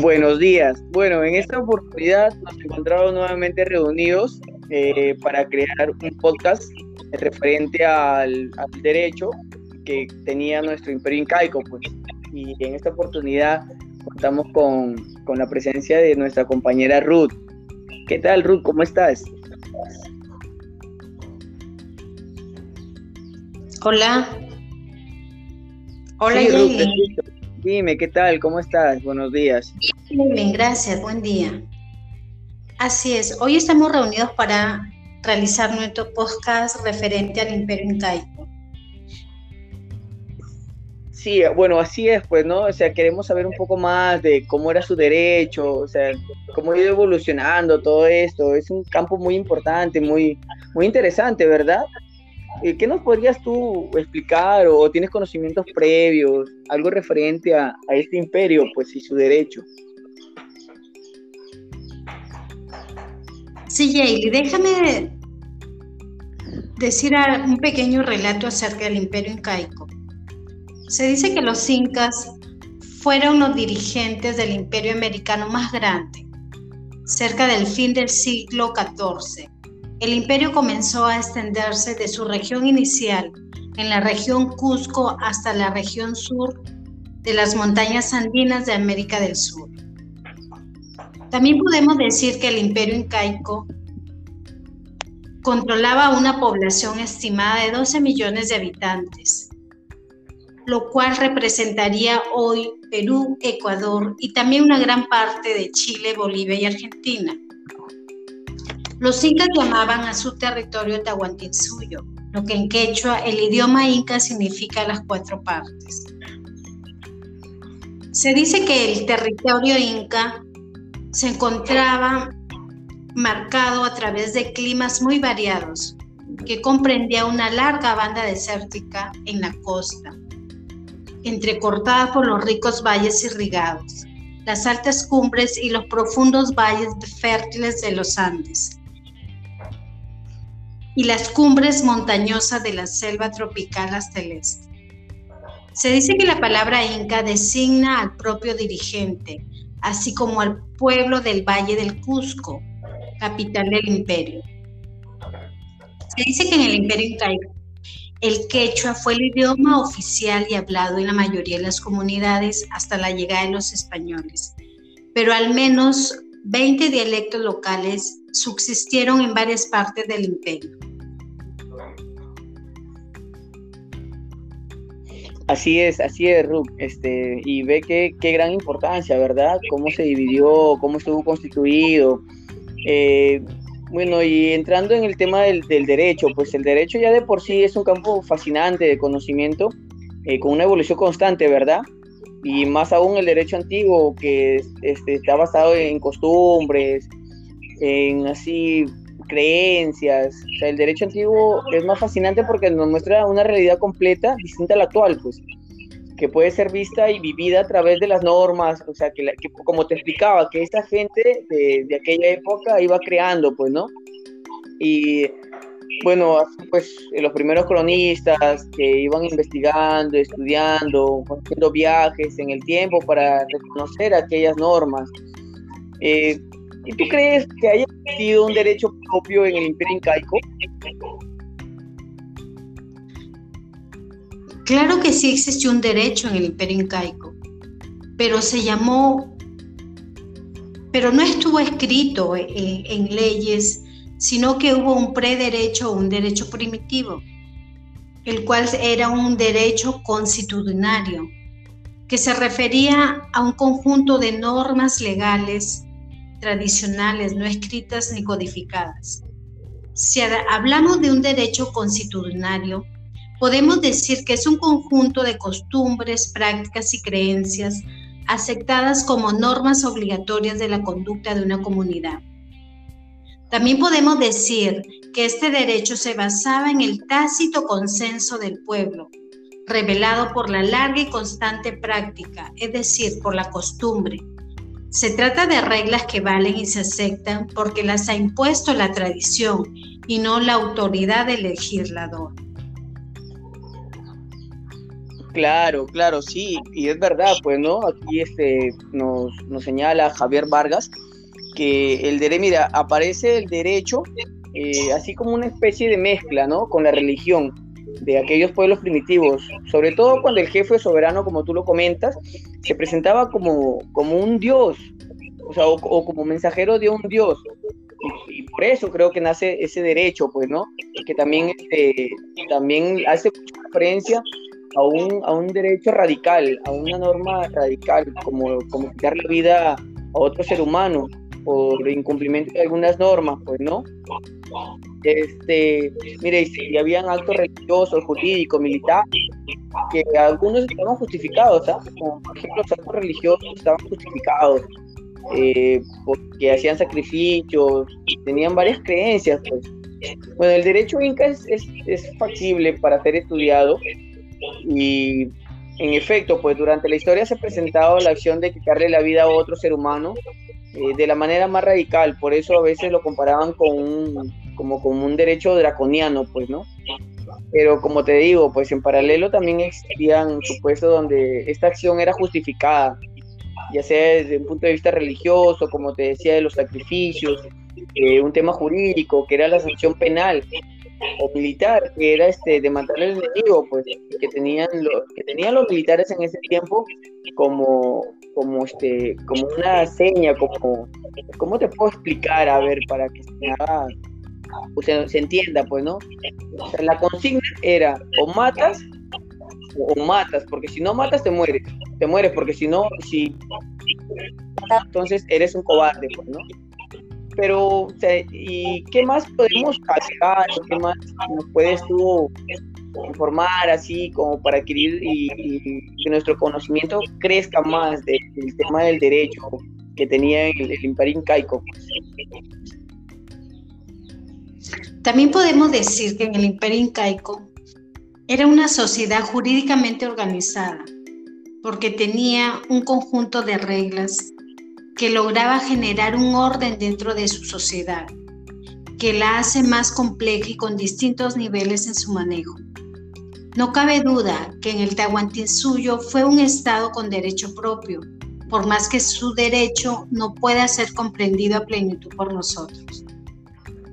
Buenos días. Bueno, en esta oportunidad nos encontramos nuevamente reunidos eh, para crear un podcast referente al, derecho que tenía nuestro imperio incaico. Pues. Y en esta oportunidad contamos con, con la presencia de nuestra compañera Ruth. ¿Qué tal, Ruth? ¿Cómo estás? Hola. Hola, sí, Dime, ¿qué tal? ¿Cómo estás? Buenos días. Bien, gracias. Buen día. Así es. Hoy estamos reunidos para realizar nuestro podcast referente al Imperio Incaico. Sí, bueno, así es, pues, ¿no? O sea, queremos saber un poco más de cómo era su derecho, o sea, cómo ha ido evolucionando todo esto. Es un campo muy importante, muy, muy interesante, ¿verdad? Eh, ¿Qué nos podrías tú explicar o tienes conocimientos previos, algo referente a, este imperio, pues, y su derecho? Sí, Jaylee, déjame decir un pequeño relato acerca del imperio incaico. Se dice que los incas fueron los dirigentes del imperio americano más grande, cerca del fin del siglo XIV el imperio comenzó a extenderse de su región inicial, en la región Cusco, hasta la región sur de las montañas andinas de América del Sur. También podemos decir que el imperio incaico controlaba una población estimada de 12 millones de habitantes, lo cual representaría hoy Perú, Ecuador y también una gran parte de Chile, Bolivia y Argentina. Los incas llamaban a su territorio Tahuantinsuyo, lo que en quechua el idioma inca significa las cuatro partes. Se dice que el territorio inca se encontraba marcado a través de climas muy variados, que comprendía una larga banda desértica en la costa, entrecortada por los ricos valles irrigados, las altas cumbres y los profundos valles fértiles de los Andes y las cumbres montañosas de la selva tropical hasta el este. Se dice que la palabra inca designa al propio dirigente, así como al pueblo del Valle del Cusco, capital del imperio. Se dice que en el imperio incaico el quechua fue el idioma oficial y hablado en la mayoría de las comunidades hasta la llegada de los españoles, pero al menos 20 dialectos locales subsistieron en varias partes del imperio. Así es, así es, Ruth, este, y ve que, qué gran importancia, ¿verdad? Cómo se dividió, cómo estuvo constituido. Eh, bueno, y entrando en el tema del, derecho, pues el derecho ya de por sí es un campo fascinante de conocimiento, eh, con una evolución constante, ¿verdad? Y más aún el derecho antiguo, que este, está basado en costumbres, en así creencias. O sea, el derecho antiguo es más fascinante porque nos muestra una realidad completa distinta a la actual, pues, que puede ser vista y vivida a través de las normas, o sea, que, como te explicaba, que esta gente de, de, aquella época iba creando, pues, ¿no? Y bueno, pues los primeros cronistas que iban investigando, estudiando, haciendo viajes en el tiempo para reconocer aquellas normas. Eh, ¿Y tú crees que haya existido un derecho en el imperio incaico? Claro que sí existió un derecho en el imperio incaico, pero se llamó, pero no estuvo escrito en, leyes, sino que hubo un prederecho o un derecho primitivo, el cual era un derecho constitucionario, que se refería a un conjunto de normas legales tradicionales, no escritas ni codificadas. Si hablamos de un derecho constitucionario, podemos decir que es un conjunto de costumbres, prácticas y creencias aceptadas como normas obligatorias de la conducta de una comunidad. También podemos decir que este derecho se basaba en el tácito consenso del pueblo, revelado por la larga y constante práctica, es decir, por la costumbre, se trata de reglas que valen y se aceptan porque las ha impuesto la tradición y no la autoridad del legislador. Claro, claro, sí, y es verdad, pues, ¿no? Aquí este, nos, señala Javier Vargas que el derecho, mira, aparece el derecho eh, así como una especie de mezcla, ¿no? Con la religión de aquellos pueblos primitivos, sobre todo cuando el jefe soberano, como tú lo comentas, se presentaba como, como un dios, o sea, o, como mensajero de un dios. Y, por eso creo que nace ese derecho, pues, ¿no? Que también, este, también hace referencia a un, a un derecho radical, a una norma radical, como, como quitar la vida a otro ser humano por incumplimiento de algunas normas, pues, ¿no? Este, mire, si habían actos religiosos, jurídicos, militares, que algunos estaban justificados, ¿sabes? Como por ejemplo los actos religiosos estaban justificados, eh, porque hacían sacrificios, tenían varias creencias, pues. Bueno, el derecho inca es, es, es factible para ser estudiado y en efecto, pues durante la historia se ha presentado la acción de quitarle la vida a otro ser humano eh, de la manera más radical, por eso a veces lo comparaban con un, como con un derecho draconiano, pues, ¿no? Pero como te digo, pues en paralelo también existían supuestos donde esta acción era justificada, ya sea desde un punto de vista religioso, como te decía, de los sacrificios, eh, un tema jurídico, que era la sanción penal, o militar, que era este de matar al enemigo, pues, que tenían los, que tenían los militares en ese tiempo como, como este, como una seña, como, ¿cómo te puedo explicar? A ver, para que se se entienda, pues, ¿no? O sea, la consigna era o matas o matas, porque si no matas te mueres, te mueres, porque si no, si entonces eres un cobarde, pues, ¿no? pero ¿y qué más podemos hacer? ¿Qué más nos puedes tú informar así como para adquirir y, que nuestro conocimiento crezca más del, tema del derecho que tenía el, el imperio incaico? También podemos decir que en el imperio incaico era una sociedad jurídicamente organizada porque tenía un conjunto de reglas que lograba generar un orden dentro de su sociedad, que la hace más compleja y con distintos niveles en su manejo. No cabe duda que en el Tahuantinsuyo fue un Estado con derecho propio, por más que su derecho no pueda ser comprendido a plenitud por nosotros.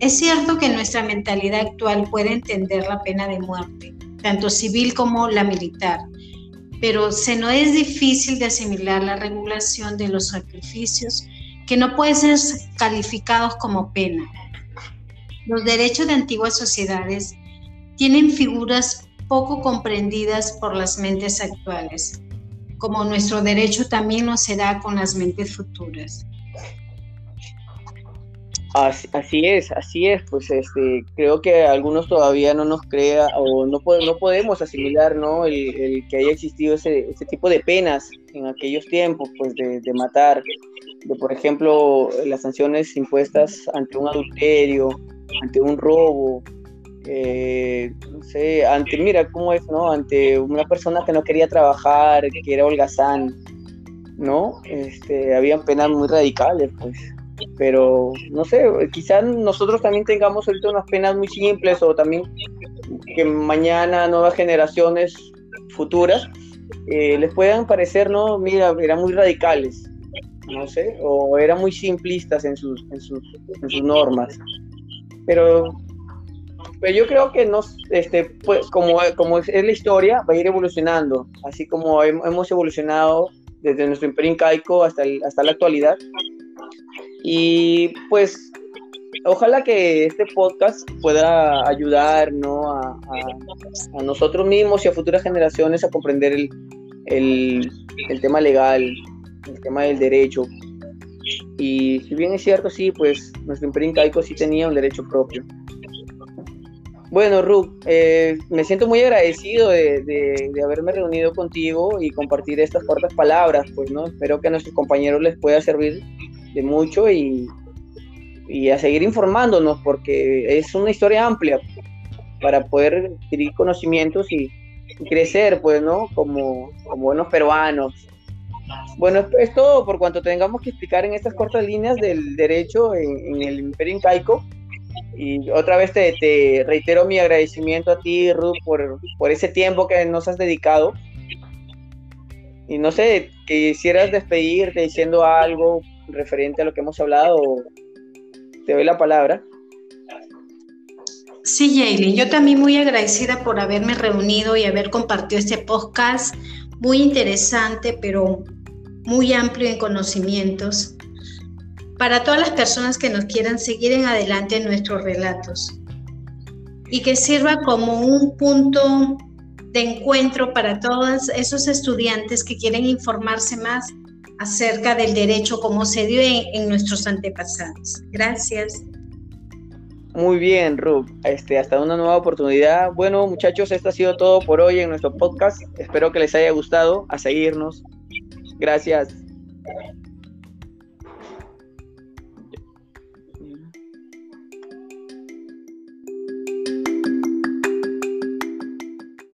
Es cierto que nuestra mentalidad actual puede entender la pena de muerte, tanto civil como la militar, pero se no es difícil de asimilar la regulación de los sacrificios que no pueden ser calificados como pena. Los derechos de antiguas sociedades tienen figuras poco comprendidas por las mentes actuales, como nuestro derecho también lo será con las mentes futuras. Así, es, así es, pues este, creo que algunos todavía no nos crea o no, podemos asimilar ¿no? El, que haya existido ese, ese, tipo de penas en aquellos tiempos, pues de, matar, de por ejemplo las sanciones impuestas ante un adulterio, ante un robo, eh, no sé, ante, mira cómo es, ¿no? Ante una persona que no quería trabajar, que era holgazán, ¿no? Este, habían penas muy radicales, pues pero no sé, quizás nosotros también tengamos ahorita unas penas muy simples o también que mañana nuevas generaciones futuras eh, les puedan parecer, no, mira, eran muy radicales, no sé, o eran muy simplistas en sus, en sus, normas. Pero, pero yo creo que nos, este, pues, como, como es la historia, va a ir evolucionando, así como hemos evolucionado desde nuestro imperio incaico hasta, hasta la actualidad. Y pues ojalá que este podcast pueda ayudar a, nosotros mismos y a futuras generaciones a comprender el, el, tema legal, el tema del derecho. Y si bien es cierto, sí, pues nuestro imperio incaico sí tenía un derecho propio. Bueno, Ru, eh, me siento muy agradecido de, de, de, haberme reunido contigo y compartir estas cortas palabras, pues, ¿no? Espero que a nuestros compañeros les pueda servir de mucho y, y a seguir informándonos porque es una historia amplia para poder adquirir conocimientos y, crecer, pues, ¿no? Como, como, buenos peruanos. Bueno, es todo por cuanto tengamos que explicar en estas cortas líneas del derecho en, el Imperio Incaico. Y otra vez te, te, reitero mi agradecimiento a ti, Ruth, por, por ese tiempo que nos has dedicado y no sé, quisieras despedirte diciendo algo referente a lo que hemos hablado. Te doy la palabra. Sí, Yailin, yo también muy agradecida por haberme reunido y haber compartido este podcast muy interesante, pero muy amplio en conocimientos, para todas las personas que nos quieran seguir en adelante en nuestros relatos y que sirva como un punto de encuentro para todos esos estudiantes que quieren informarse más acerca del derecho como se dio en, nuestros antepasados. Gracias. Muy bien, Ruth. Este, hasta una nueva oportunidad. Bueno, muchachos, esto ha sido todo por hoy en nuestro podcast. Espero que les haya gustado. A seguirnos. Gracias.